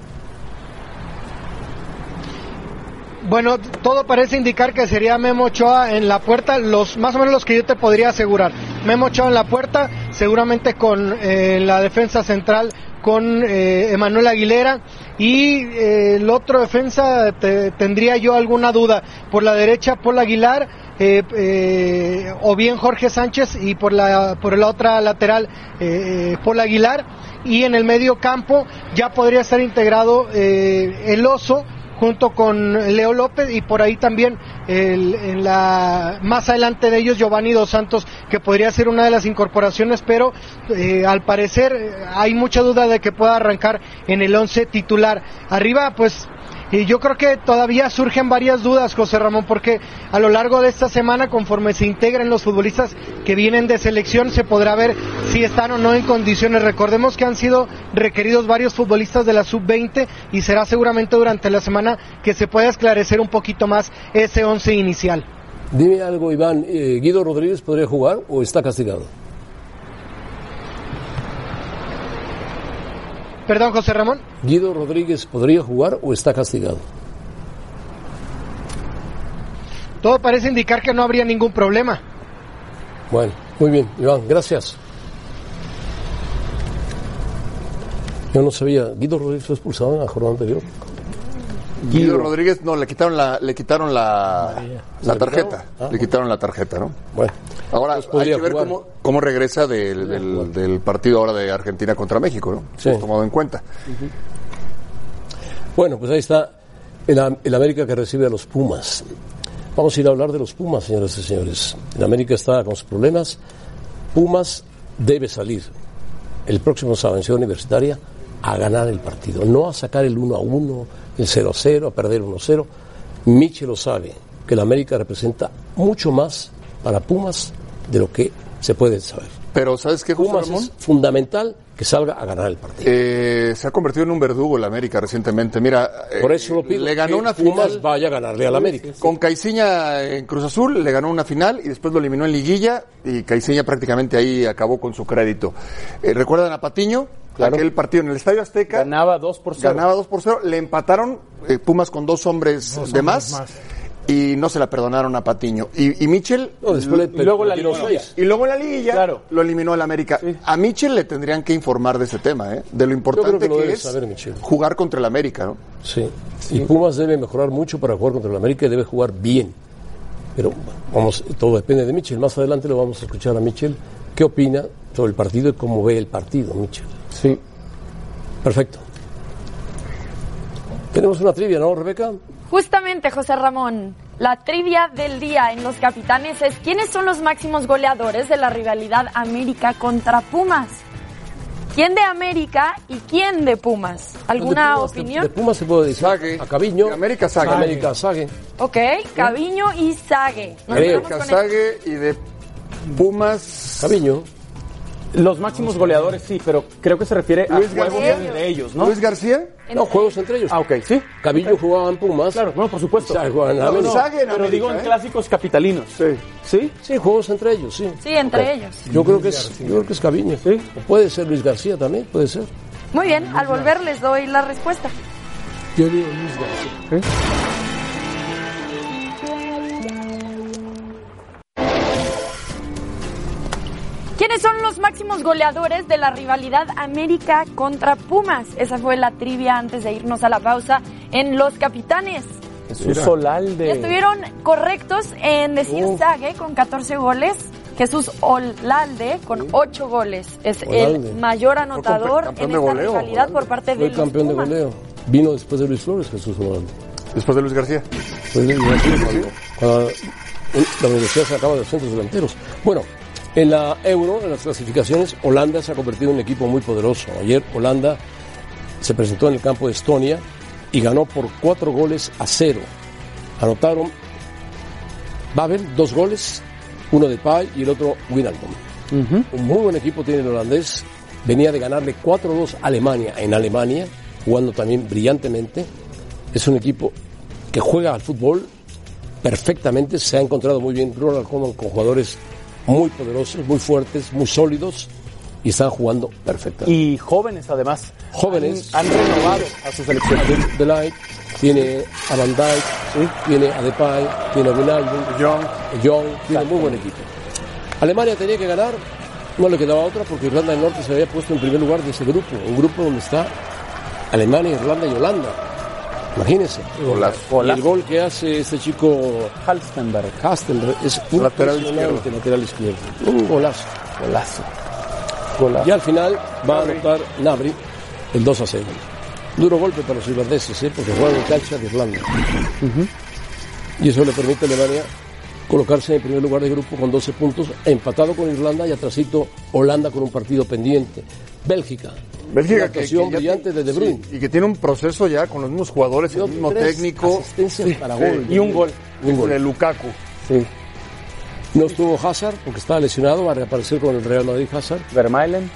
Bueno, todo parece indicar que sería Memo Ochoa en la puerta, los más o menos los que yo te podría asegurar. Memo Ochoa en la puerta, seguramente con eh, la defensa central con eh, Aguilera y eh, el otro defensa te- tendría yo alguna duda. Por la derecha, Paul Aguilar eh, eh, o bien Jorge Sánchez y por la, por la otra lateral, Paul Aguilar. Y en el medio campo ya podría estar integrado el oso junto con Leo López y por ahí también el- en la más adelante de ellos Giovanni Dos Santos que podría ser una de las incorporaciones pero eh, al parecer eh, hay mucha duda de que pueda arrancar en el once titular. Arriba pues y yo creo que todavía surgen varias dudas, José Ramón, porque a lo largo de esta semana, conforme se integren los futbolistas que vienen de selección, se podrá ver si están o no en condiciones. Recordemos que han sido requeridos varios futbolistas de la sub-20 y será seguramente durante la semana que se pueda esclarecer un poquito más ese once inicial. Dime algo, Iván, eh, ¿Guido Rodríguez podría jugar o está castigado? Perdón, José Ramón. ¿Guido Rodríguez podría jugar o está castigado? Todo parece indicar que no habría ningún problema. Bueno, muy bien, Iván, gracias. Yo no sabía, Guido Rodríguez fue expulsado en la jornada anterior. Guido Rodríguez, no, le quitaron la, le quitaron la, la ¿Se tarjeta. Ah, le quitaron la tarjeta, ¿no? Bueno, Ahora hay que ver cómo, cómo regresa del, del- del partido ahora de Argentina contra México, ¿no? Sí. Sí. Tomado en cuenta. Bueno, pues ahí está el, el América que recibe a los Pumas. Vamos a ir a hablar de los Pumas, señoras y señores. El América está con sus problemas. Pumas debe salir el próximo sábado en Ciudad Universitaria a ganar el partido, no a sacar el 1 a 1, el 0 a 0, a perder 1 a 0. Michel lo sabe, que el América representa mucho más para Pumas de lo que se puede saber. Pero ¿sabes qué, José Pumas Ramón? es fundamental que salga a ganar el partido. Eh, se ha convertido en un verdugo el América recientemente. Mira, eh, Por eso lo pido. le ganó que una Pumas final vaya a ganarle al América. con Caiciña en Cruz Azul, le ganó una final y después lo eliminó en liguilla y Caiciña prácticamente ahí acabó con su crédito. Eh, ¿Recuerdan a Patiño? Claro. Aquel partido en el Estadio Azteca. Ganaba 2 por 0. Ganaba 2 por 0, le empataron eh, Pumas con dos hombres Dos de hombres más, más. y no se la perdonaron a Patiño. Y, y Michel, No, después le- Y luego la liguilla. seis. y luego en la liguilla Claro. lo eliminó el América. A Michel le tendrían que informar de ese tema, ¿eh? de lo importante que lo que, es saber, jugar contra el América. ¿no? Sí. Y Pumas debe mejorar mucho para jugar contra el América y debe jugar bien. Pero vamos, todo depende de Michel. Más adelante lo vamos a escuchar a Michel. ¿Qué opina sobre el partido y cómo ve el partido, Michel? Sí. Perfecto. Tenemos una trivia, ¿no, Rebeca? Justamente, José Ramón, la trivia del día en Los Capitanes es ¿quiénes son los máximos goleadores de la rivalidad América contra Pumas? ¿Quién de América y quién de Pumas? ¿Alguna De Pumas, de- opinión? De Pumas se puede decir Sague. a Caviño. De América, Sague. América Sague. Ok, Caviño y Sague. Nos con esto. Casague y de Pumas. Caviño. Los máximos goleadores sí, pero creo que se refiere a Luis juegos García. entre ellos, ¿no? Luis García. No, juegos entre ellos. Ah, ok, sí. Cavillo jugaba en Pumas. Claro, no, por supuesto. Sague No, no, América. Sague en pero América, digo en ¿eh? clásicos capitalinos. Sí. ¿Sí? Sí, juegos entre ellos, sí. Sí, entre ellos. Yo creo que es, yo creo que es Caviño. Sí. O puede ser Luis García también, puede ser. Muy bien, al volver les doy la respuesta. Yo digo Luis García. ¿Quiénes los máximos goleadores de la rivalidad América contra Pumas? Esa fue la trivia antes de irnos a la pausa en Los Capitanes. Jesús Solalde. Ya estuvieron correctos en decir. Sague con 14 goles. Jesús Olalde con 8 goles. Es Olalde. el mayor anotador en esta goleo, rivalidad Olalde. por parte Fue de campeón de goleo. Vino después de Luis Flores, Jesús Morales. Después de Luis García. Después de Luis García, cuando, cuando la universidad se acaba de los centros delanteros. Bueno, en la Euro, en las clasificaciones, Holanda se ha convertido en un equipo muy poderoso. Ayer Holanda se presentó en el campo de Estonia y ganó por cuatro goles a cero. Anotaron Babel, dos goles, uno de Pai y el otro Winaldum. Un muy buen equipo tiene el holandés. Venía de ganarle 4-2 a Alemania en Alemania, jugando también brillantemente. Es un equipo que juega al fútbol perfectamente. Se ha encontrado muy bien Ronald Koeman con jugadores muy poderosos, muy fuertes, muy sólidos y están jugando perfectamente. Y jóvenes además. Jóvenes. Han, han renovado a su selección. De Light, tiene a Van Dijk, tiene a Depay, tiene a Wijnaldum, Young. Young, tiene muy buen equipo. Alemania tenía que ganar, no le quedaba otra porque Irlanda del Norte se había puesto en primer lugar de ese grupo, un grupo donde está Alemania, Irlanda y Holanda. Imagínense. Golazo. El gol que hace este chico Halstenberg. Halstenberg es un Lateral izquierdo. Un golazo. Golazo. Y al final va a anotar Nabri el 2 a 0. Duro golpe para los irlandeses, ¿eh? porque juegan en cancha de Irlanda. Y eso le permite a Alemania colocarse en primer lugar de grupo con 12 puntos, empatado con Irlanda y atrasito Holanda con un partido pendiente. Bélgica. Bélgica que, actuación que ya brillante tiene- de De Bruyne. sí, y que tiene un proceso ya con los mismos jugadores, el mismo técnico. asistencias para Sí. gol. Y un gol. Un gol. De Lukaku. Sí. No estuvo Hazard porque estaba lesionado, va a reaparecer con el Real Madrid Hazard. Vermaelen.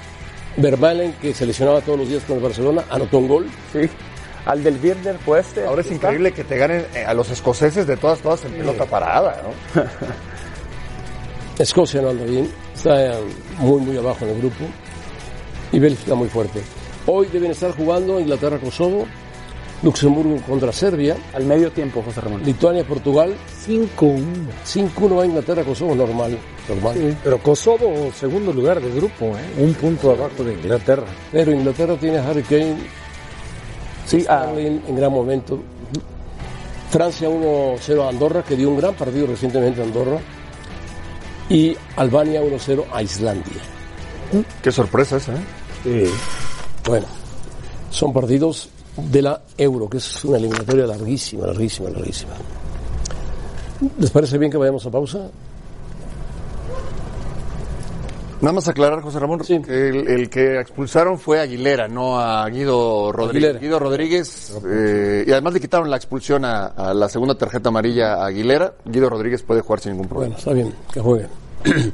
Vermaelen, que se lesionaba todos los días con el Barcelona, anotó un gol. Sí. Al del Birder fue este. Ahora es ¿Está? increíble que te ganen eh, a los escoceses de todas, todas en pelota parada, ¿no? Escocia no anda bien, está eh, muy, muy abajo en el grupo. Y Bélgica muy fuerte. Hoy deben estar jugando Inglaterra-Kosovo, Luxemburgo contra Serbia, Al medio tiempo, José Ramón. Lituania-Portugal, 5-1. 5-1 va Inglaterra-Kosovo, normal, normal. Pero Kosovo, segundo lugar del grupo, ¿eh? un punto abajo de Inglaterra. Pero Inglaterra tiene a Harry Kane, Sí, ah, en gran momento. Francia 1-0 a Andorra, que dio un gran partido recientemente a Andorra. Y Albania 1-0 a Islandia. Qué sorpresa esa, ¿eh? Sí. Bueno, son partidos de la Euro, que es una eliminatoria larguísima, larguísima, larguísima. ¿Les parece bien que vayamos a pausa? Nada más aclarar, José Ramón, Sí. que el, el que expulsaron fue Aguilera, no a Guido Rodríguez. Aguilera. Guido Rodríguez, eh, y además le quitaron la expulsión a, a la segunda tarjeta amarilla a Aguilera. Guido Rodríguez puede jugar sin ningún problema. Bueno, está bien, que jueguen.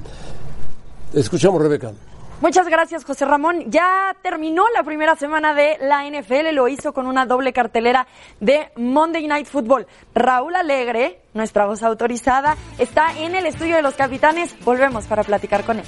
Escuchamos, Rebeca. Muchas gracias, José Ramón. Ya terminó la primera semana de la NFL, lo hizo con una doble cartelera de Monday Night Football. Raúl Alegre, nuestra voz autorizada, está en el estudio de los capitanes. Volvemos para platicar con él.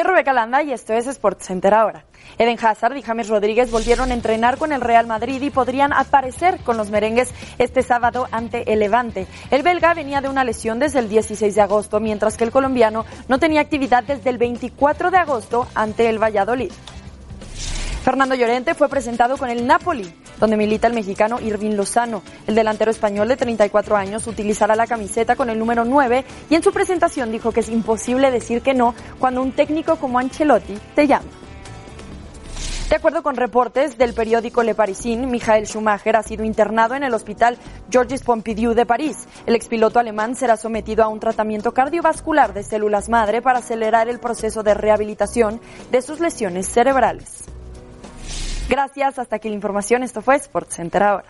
Soy Rebeca Landa y esto es Sports Center ahora. Eden Hazard y James Rodríguez volvieron a entrenar con el Real Madrid y podrían aparecer con los merengues este sábado ante el Levante. El belga venía de una lesión desde el 16 de agosto, mientras que el colombiano no tenía actividad desde el 24 de agosto ante el Valladolid. Fernando Llorente fue presentado con el Napoli, donde milita el mexicano Irving Lozano. El delantero español de 34 años utilizará la camiseta con el número 9 y en su presentación dijo que es imposible decir que no cuando un técnico como Ancelotti te llama. De acuerdo con reportes del periódico Le Parisien, Michael Schumacher ha sido internado en el hospital Georges Pompidou de París. El expiloto alemán será sometido a un tratamiento cardiovascular de células madre para acelerar el proceso de rehabilitación de sus lesiones cerebrales. Gracias, hasta aquí la información. Esto fue Sports Center ahora.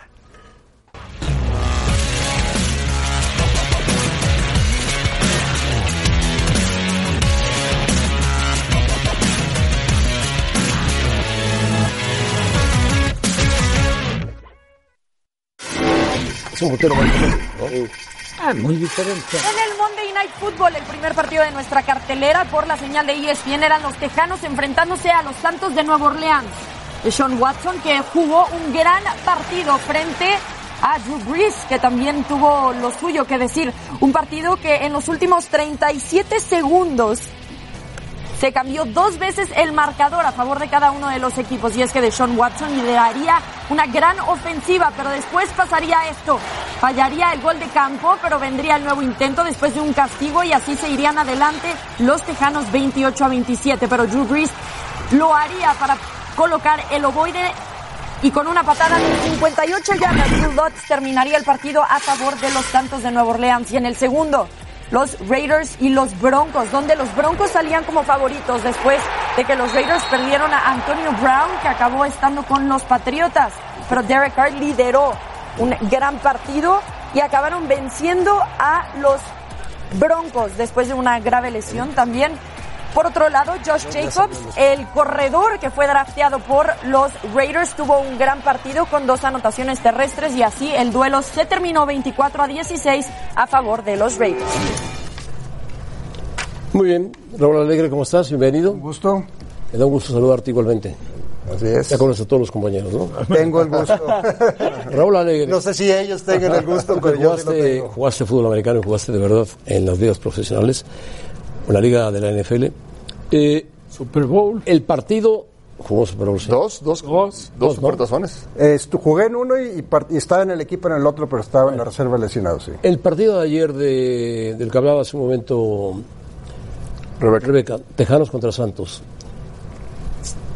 Es un portero ¿no? Ah, muy diferente. En el Monday Night Football, el primer partido de nuestra cartelera por la señal de ESPN eran los Tejanos enfrentándose a los Santos de Nueva Orleans. De Sean Watson que jugó un gran partido frente a Drew Brees, que también tuvo lo suyo que decir. Un partido que en los últimos 37 segundos se cambió dos veces el marcador a favor de cada uno de los equipos. Y es que Deshaun Watson lideraría una gran ofensiva, pero después pasaría esto. Fallaría el gol de campo, pero vendría el nuevo intento después de un castigo y así se irían adelante los Tejanos 28 a 27. Pero Drew Brees lo haría para colocar el ovoide y con una patada de 58 yardas, Drew Lutz terminaría el partido a favor de los Santos de Nueva Orleans. Y en el segundo, los Raiders y los Broncos, donde los Broncos salían como favoritos después de que los Raiders perdieron a Antonio Brown, que acabó estando con los Patriotas. Pero Derek Carr lideró un gran partido y acabaron venciendo a los Broncos después de una grave lesión también. Por otro lado, Josh Jacobs, el corredor que fue drafteado por los Raiders, tuvo un gran partido con dos anotaciones terrestres y así el duelo se terminó 24 a 16 a favor de los Raiders. Muy bien, Raúl Alegre, ¿cómo estás? Bienvenido. Un gusto. Me da un gusto saludarte igualmente. Así es. Ya conoces a todos los compañeros, ¿no? Tengo el gusto. Raúl Alegre. No sé si ellos tengan el gusto, pero yo sí lo jugaste, tengo. jugaste fútbol americano y jugaste de verdad en las ligas profesionales, en la liga de la NFL. Eh, Super Bowl. el partido jugó Super Bowl. sí. Dos, dos, dos, Dos, ¿no? supertazones. Estu- jugué en uno y, y part- y estaba en el equipo en el otro, pero estaba en la reserva lesionado, sí. El partido de ayer de, del que hablaba hace un momento Rebeca. Tejanos contra Santos.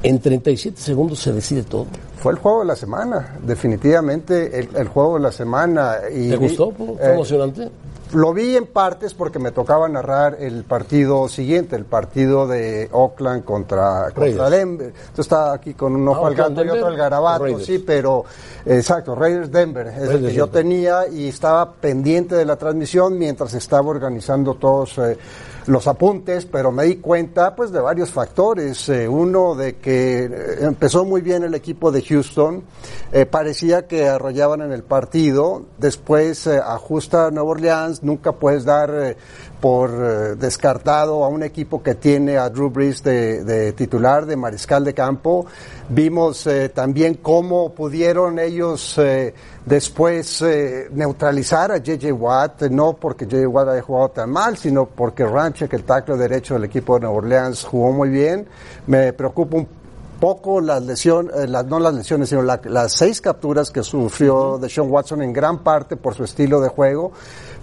En 37 segundos se decide todo. Fue el juego de la semana, definitivamente el, el juego de la semana. Y ¿Te gustó? ¿Fue eh, emocionante? Lo vi en partes porque me tocaba narrar el partido siguiente, el partido de Oakland contra, contra. Denver. Entonces estaba aquí con un ojo Ah, al gato y otro al garabato, Raiders. sí, pero exacto, Raiders Denver es el que yo tenía y estaba pendiente de la transmisión mientras estaba organizando todos eh, los apuntes, pero me di cuenta pues de varios factores. Eh, uno de que eh, empezó muy bien el equipo de Houston, eh, parecía que arrollaban en el partido, después ajusta Nueva Orleans, nunca puedes dar por eh, descartado a un equipo que tiene a Drew Brees de, de titular, de mariscal de campo. Vimos eh, también cómo pudieron ellos eh, después neutralizar a JJ Watt, no porque JJ Watt haya jugado tan mal, sino porque Ranchek, el tackle derecho del equipo de Nueva Orleans, jugó muy bien. Me preocupa un poco las lesiones, las, no las lesiones, sino la- las seis capturas que sufrió de Sean Watson en gran parte por su estilo de juego.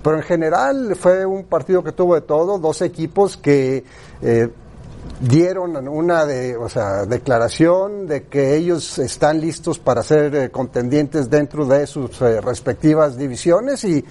Pero en general fue un partido que tuvo de todo, dos equipos que eh, dieron una de, o sea, declaración de que ellos están listos para ser eh, contendientes dentro de sus eh, respectivas divisiones y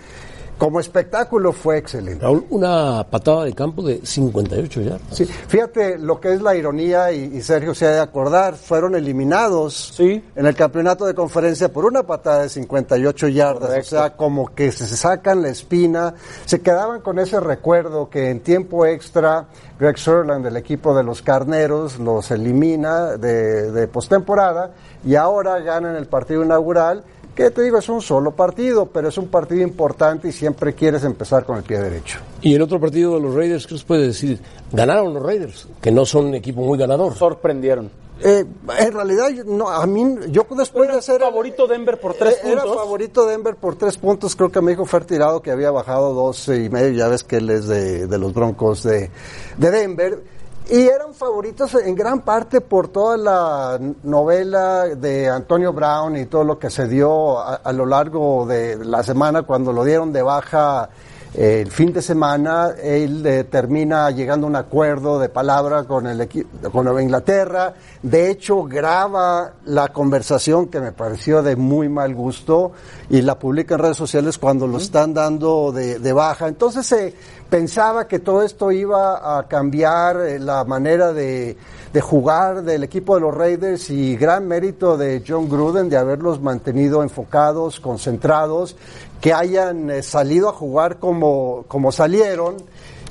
como espectáculo fue excelente. Raúl, una patada de campo de 58 yardas. Sí, fíjate lo que es la ironía y, y Sergio se ha de acordar, fueron eliminados en el campeonato de conferencia por una patada de 58 yardas, o sea, como que se sacan la espina, se quedaban con ese recuerdo que en tiempo extra Greg Sutherland del equipo de los Carneros los elimina de, de postemporada y ahora ganan el partido inaugural que te digo es un solo partido, pero es un partido importante y siempre quieres empezar con el pie derecho. Y el otro partido de los Raiders, ¿qué nos puede decir? Ganaron los Raiders, que no son un equipo muy ganador. Sorprendieron. Eh, en realidad, yo- no, a mí, yo después de ser favorito Denver por tres Eh, Era puntos. favorito Denver por tres puntos. Creo que me dijo Fer Tirado que había bajado dos y medio. Ya ves que él es de, de los Broncos de, de Denver. Y eran favoritos en gran parte por toda la novela de Antonio Brown y todo lo que se dio a, a lo largo de la semana cuando lo dieron de baja eh, el fin de semana. Él eh, termina llegando a un acuerdo de palabra con el con Nueva Inglaterra. De hecho, graba la conversación que me pareció de muy mal gusto y la publica en redes sociales cuando lo están dando de, de baja. Entonces se pensaba que todo esto iba a cambiar eh, la manera de, de jugar del equipo de los Raiders y gran mérito de John Gruden de haberlos mantenido enfocados, concentrados, que hayan eh, salido a jugar como, como salieron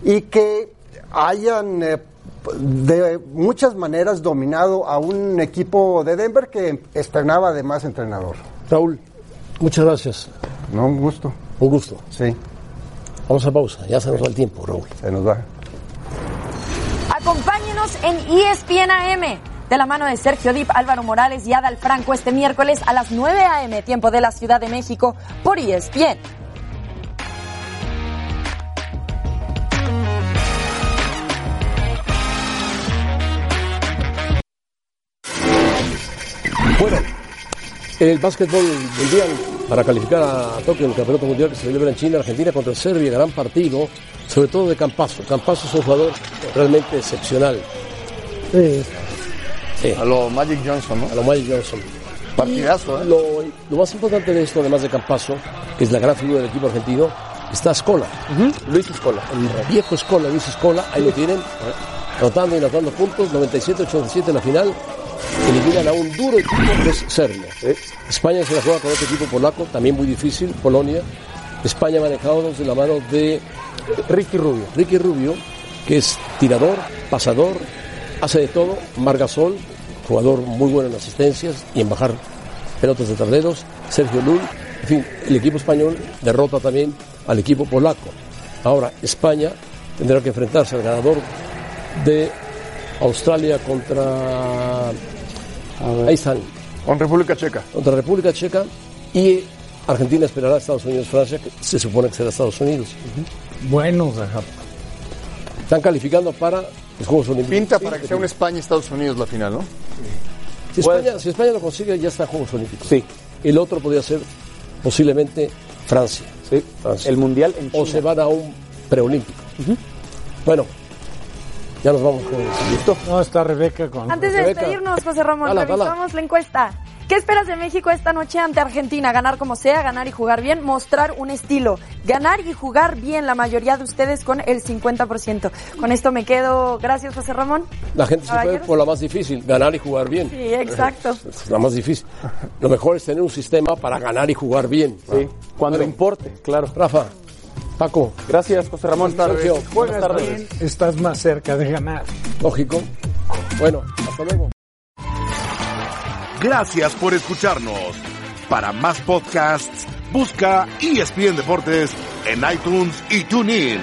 y que hayan eh, de muchas maneras dominado a un equipo de Denver que estrenaba además entrenador. Raúl, muchas gracias. No, un gusto. Un gusto. Sí. Vamos a pausa, ya se nos va el tiempo, Raúl. Se nos va. Acompáñenos en ESPN AM de la mano de Sergio Dip, Álvaro Morales y Adal Franco este miércoles a las 9 a.m. tiempo de la Ciudad de México por ESPN. Bueno, el básquetbol del mundial para calificar a Tokio en el campeonato mundial que se celebra en China, Argentina contra Serbia, gran partido, sobre todo de Campazo. Campazo es un jugador realmente excepcional. Sí. A lo Magic Johnson, ¿no? A lo Magic Johnson. Partidazo, ¿eh? Lo, lo más importante de esto, además de Campazo, que es la gran figura del equipo argentino, está Escola. Luis Escola. El viejo Escola, Luis Escola, ahí lo tienen, anotando y anotando puntos, 97-87 en la final, eliminan a un duro equipo que es Serbia. España se la juega con otro equipo polaco, también muy difícil, Polonia. España manejado de la mano de Ricky Rubio. Ricky Rubio, que es tirador, pasador, hace de todo. Margasol, jugador muy bueno en asistencias y en bajar pelotas de tableros. Sergio Lul, en fin, el equipo español derrota también al equipo polaco. Ahora, España tendrá que enfrentarse al ganador de Australia contra. Ahí están. Con República Checa. Contra República Checa y Argentina esperará a Estados Unidos-Francia, que se supone que será Estados Unidos. Bueno, Están calificando para los Juegos Olímpicos. Pinta para que sea un España-Estados Unidos la final, ¿no? Si España, si España lo consigue, ya está en Juegos Olímpicos. Sí. El otro podría ser posiblemente Francia. Sí. Francia. El Mundial en China. O se van a un preolímpico. Bueno, ya nos vamos con ¿Listo? No, está Rebeca con... Antes de Rebeca. despedirnos, José Ramón, Dala, dala. revisamos la encuesta. ¿Qué esperas de México esta noche ante Argentina? Ganar como sea, ganar y jugar bien, mostrar un estilo. Ganar y jugar bien, la mayoría de ustedes con el 50%. Con esto me quedo. Gracias, José Ramón. La gente se fue por la más difícil, ganar y jugar bien. Sí, exacto. Es la más difícil. Lo mejor es tener un sistema para ganar y jugar bien. Sí, cuando importe, claro. Rafa, Paco, Gracias, José Ramón. Sergio, Buenas tardes. bien, estás más cerca de ganar. lógico. Bueno, hasta luego. Gracias por escucharnos. Para más podcasts, busca ESPN Deportes en iTunes y TuneIn.